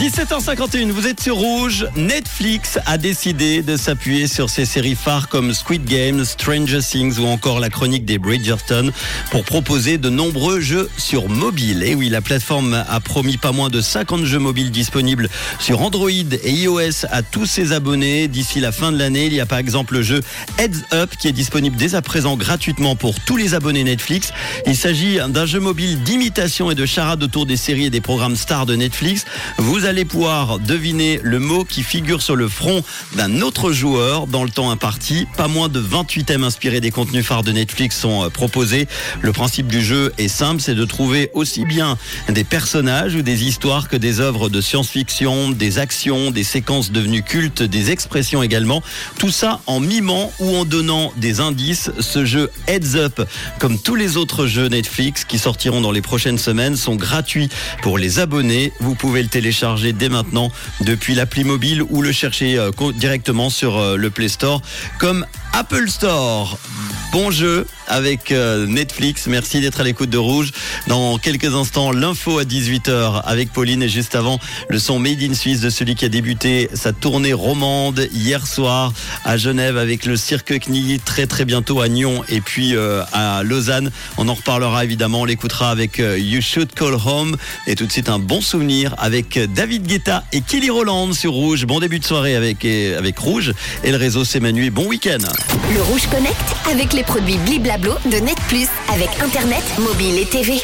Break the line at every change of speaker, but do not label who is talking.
17h51, vous êtes sur Rouge. Netflix a décidé de s'appuyer sur ses séries phares comme Squid Game, Stranger Things ou encore la chronique des Bridgerton pour proposer de nombreux jeux sur mobile. Et oui, la plateforme a promis pas moins de 50 jeux mobiles disponibles sur Android et iOS à tous ses abonnés d'ici la fin de l'année. Il y a par exemple le jeu Heads Up qui est disponible dès à présent gratuitement pour tous les abonnés Netflix. Il s'agit d'un jeu mobile d'imitation et de charade autour des séries et des programmes stars de Netflix. Vous allez pouvoir deviner le mot qui figure sur le front d'un autre joueur dans le temps imparti. Pas moins de 28 thèmes inspirés des contenus phares de Netflix sont euh, proposés. Le principe du jeu est simple, c'est de trouver aussi bien des personnages ou des histoires que des œuvres de science-fiction, des actions, des séquences devenues cultes, des expressions également. Tout ça en mimant ou en donnant des indices. Ce jeu Heads Up, comme tous les autres jeux Netflix qui sortiront dans les prochaines semaines, sont gratuits pour les abonnés. Vous pouvez le télécharger dès maintenant depuis l'appli mobile ou le chercher euh, directement sur euh, le Play Store comme Apple Store. Bon jeu avec euh, Netflix. Merci d'être à l'écoute de Rouge. Dans quelques instants, l'info à 18h avec Pauline et juste avant, le son Made in Suisse de celui qui a débuté sa tournée romande hier soir à Genève avec le Cirque Knie très très bientôt à Nyon et puis euh, à Lausanne. On en reparlera évidemment. On l'écoutera avec euh, You Should Call Home et tout de suite un bon souvenir avec David Guetta et Kelly Roland sur Rouge. Bon début de soirée avec, avec Rouge et le réseau s'émanue. Bon week-end.
Le Rouge Connect avec les produits Bliblablo de Net Plus avec Internet, mobile et TV.